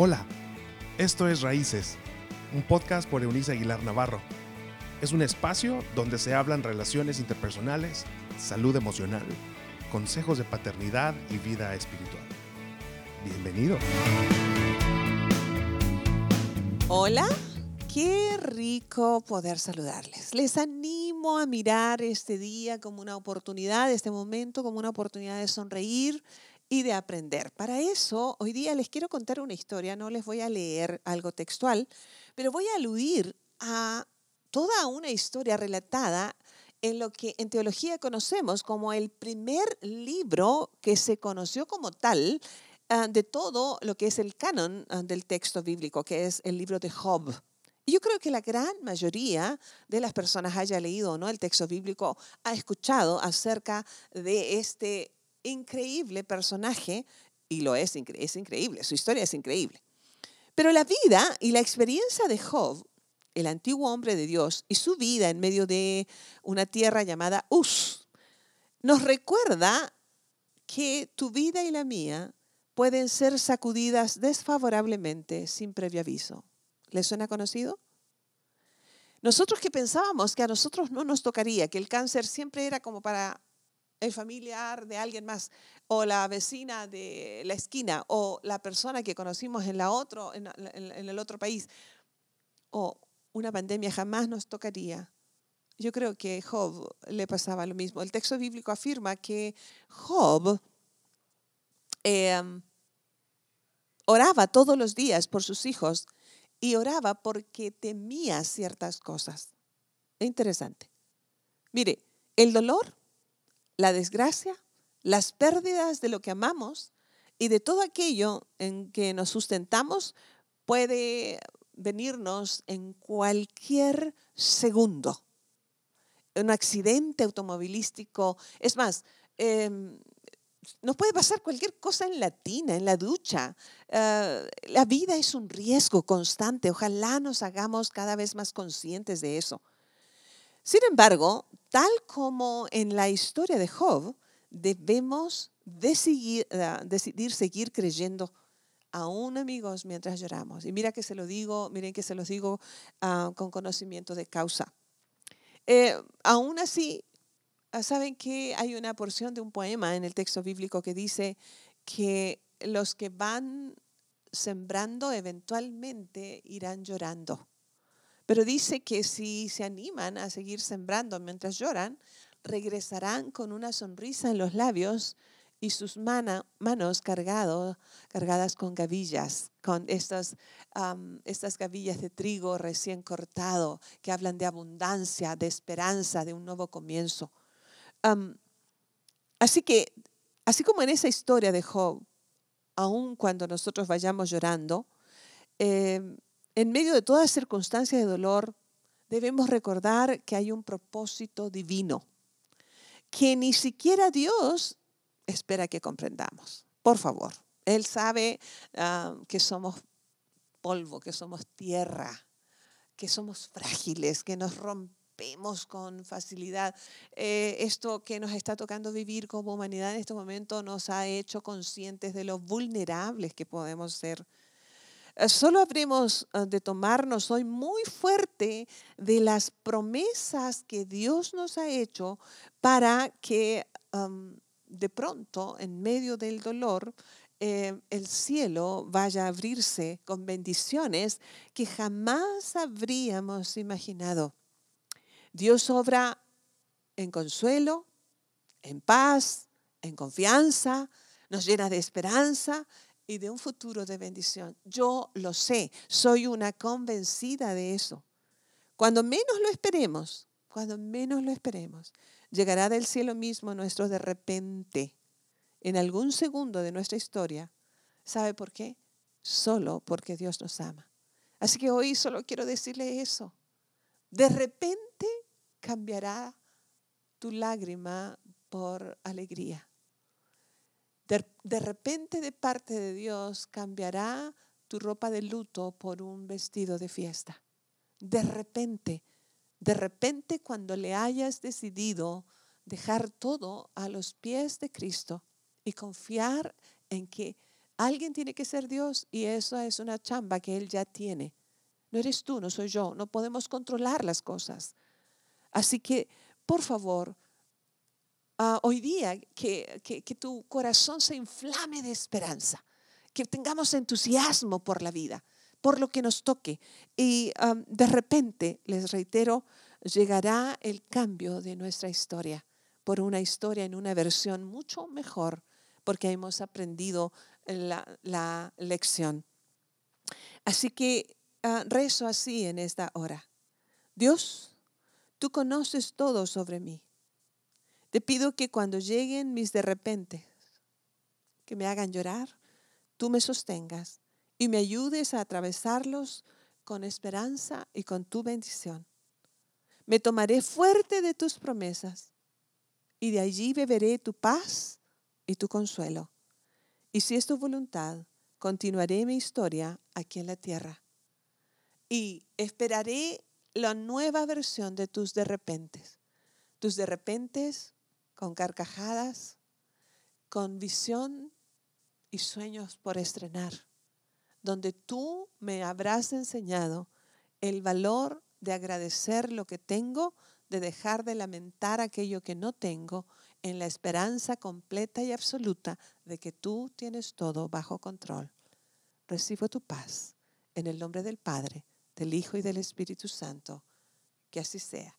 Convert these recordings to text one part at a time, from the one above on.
Hola, esto es Raíces, un podcast por Eunice Aguilar Navarro. Es un espacio donde se hablan relaciones interpersonales, salud emocional, consejos de paternidad y vida espiritual. Bienvenido. Hola, qué rico poder saludarles. Les animo a mirar este día como una oportunidad, este momento como una oportunidad de sonreír y de aprender. Para eso, hoy día les quiero contar una historia, no les voy a leer algo textual, pero voy a aludir a toda una historia relatada en lo que en teología conocemos como el primer libro que se conoció como tal ah, de todo lo que es el canon ah, del texto bíblico, que es el libro de Job. Yo creo que la gran mayoría de las personas haya leído no el texto bíblico, ha escuchado acerca de este increíble personaje, y lo es, es increíble, su historia es increíble. Pero la vida y la experiencia de Job, el antiguo hombre de Dios, y su vida en medio de una tierra llamada Uz, nos recuerda que tu vida y la mía pueden ser sacudidas desfavorablemente sin previo aviso. ¿Les suena conocido? Nosotros que pensábamos que a nosotros no nos tocaría, que el cáncer siempre era como para el familiar de alguien más, o la vecina de la esquina, o la persona que conocimos en, la otro, en, el otro país, o una pandemia jamás nos tocaría. Yo creo que Job le pasaba lo mismo. El texto bíblico afirma que Job em, oraba todos los días por sus hijos y oraba porque temía ciertas cosas. Interesante. Mire, el dolor la desgracia, las pérdidas de lo que amamos y de todo aquello en que nos sustentamos puede venirnos en cualquier segundo. Un accidente automovilístico, es más, em, nos puede pasar cualquier cosa en la tina, en la ducha. Eh, la vida es un riesgo constante. Ojalá nos hagamos cada vez más conscientes de eso. Sin embargo, tal como en la historia de Job, debemos decidir, ah, decidir seguir creyendo aún amigos mientras lloramos. Y mira que se lo digo, miren que se los digo ah, con conocimiento de causa. Eh, aún así, ah, saben que hay una porción de un poema en el texto bíblico que dice que los que van sembrando eventualmente irán llorando. Pero dice que si se animan a seguir sembrando mientras lloran, regresarán con una sonrisa en los labios y sus manos cargadas con gavillas, con estas, estas gavillas de trigo recién cortado que hablan de abundancia, de esperanza, de un nuevo comienzo. así que, así como en esa historia de Job, aun cuando nosotros vayamos llorando, em, en medio de toda circunstancia de dolor, debemos recordar que hay un propósito divino, que ni siquiera Dios espera que comprendamos. Por favor, Él sabe ah, que somos polvo, que somos tierra, que somos frágiles, que nos rompemos con facilidad. Eh, esto que nos está tocando vivir como humanidad en este momento nos ha hecho conscientes de lo vulnerables que podemos ser solo habremos eh, de tomarnos hoy muy fuerte de las promesas que Dios nos ha hecho para que de pronto, en medio del dolor, eh, el cielo vaya a abrirse con bendiciones que jamás habríamos imaginado. Dios obra en consuelo, en paz, en confianza, nos llena de esperanza y de un futuro de bendición. Yo lo sé, soy una convencida de eso. Cuando menos lo esperemos, cuando menos lo esperemos, llegará del cielo mismo nuestro de repente, en algún segundo de nuestra historia. ¿Sabe por qué? Solo porque Dios nos ama. Así que hoy solo quiero decirle eso. De repente cambiará tu lágrima por alegría de, repente de parte de Dios cambiará tu ropa de luto por un vestido de fiesta. De repente, de repente cuando le hayas decidido dejar todo a los pies de Cristo y confiar en que Alguien tiene que ser Dios y eso es una chamba que Él ya tiene. No eres tú, no soy yo. No podemos controlar las cosas. Así que, por favor, ah, hoy día que, que, tu corazón se inflame de esperanza, que tengamos entusiasmo por la vida, por lo que nos toque. Y de repente, les reitero, llegará el cambio de nuestra historia por una historia en una versión mucho mejor, porque hemos aprendido la, lección. Así que ah, rezo así en esta hora. Dios, tú conoces todo sobre mí. Te pido que cuando lleguen mis de repente, que me hagan llorar, tú me sostengas y me ayudes a atravesarlos con esperanza y con tu bendición. Me tomaré fuerte de tus promesas y de allí beberé tu paz y tu consuelo. Y si es tu voluntad, continuaré mi historia aquí en la tierra. Y esperaré la nueva versión de tus de repentes. Tus de repentes con carcajadas, con visión y sueños por estrenar, donde tú me habrás enseñado el valor de agradecer lo que tengo, de dejar de lamentar aquello que no tengo, en la esperanza completa y absoluta de que tú tienes todo bajo control. Recibo tu paz en el nombre del Padre, del Hijo y del Espíritu Santo. Que así sea.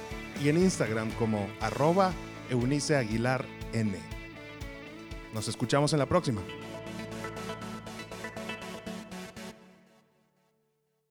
y en Instagram como arroba Eunice Aguilar N. Nos escuchamos en la próxima.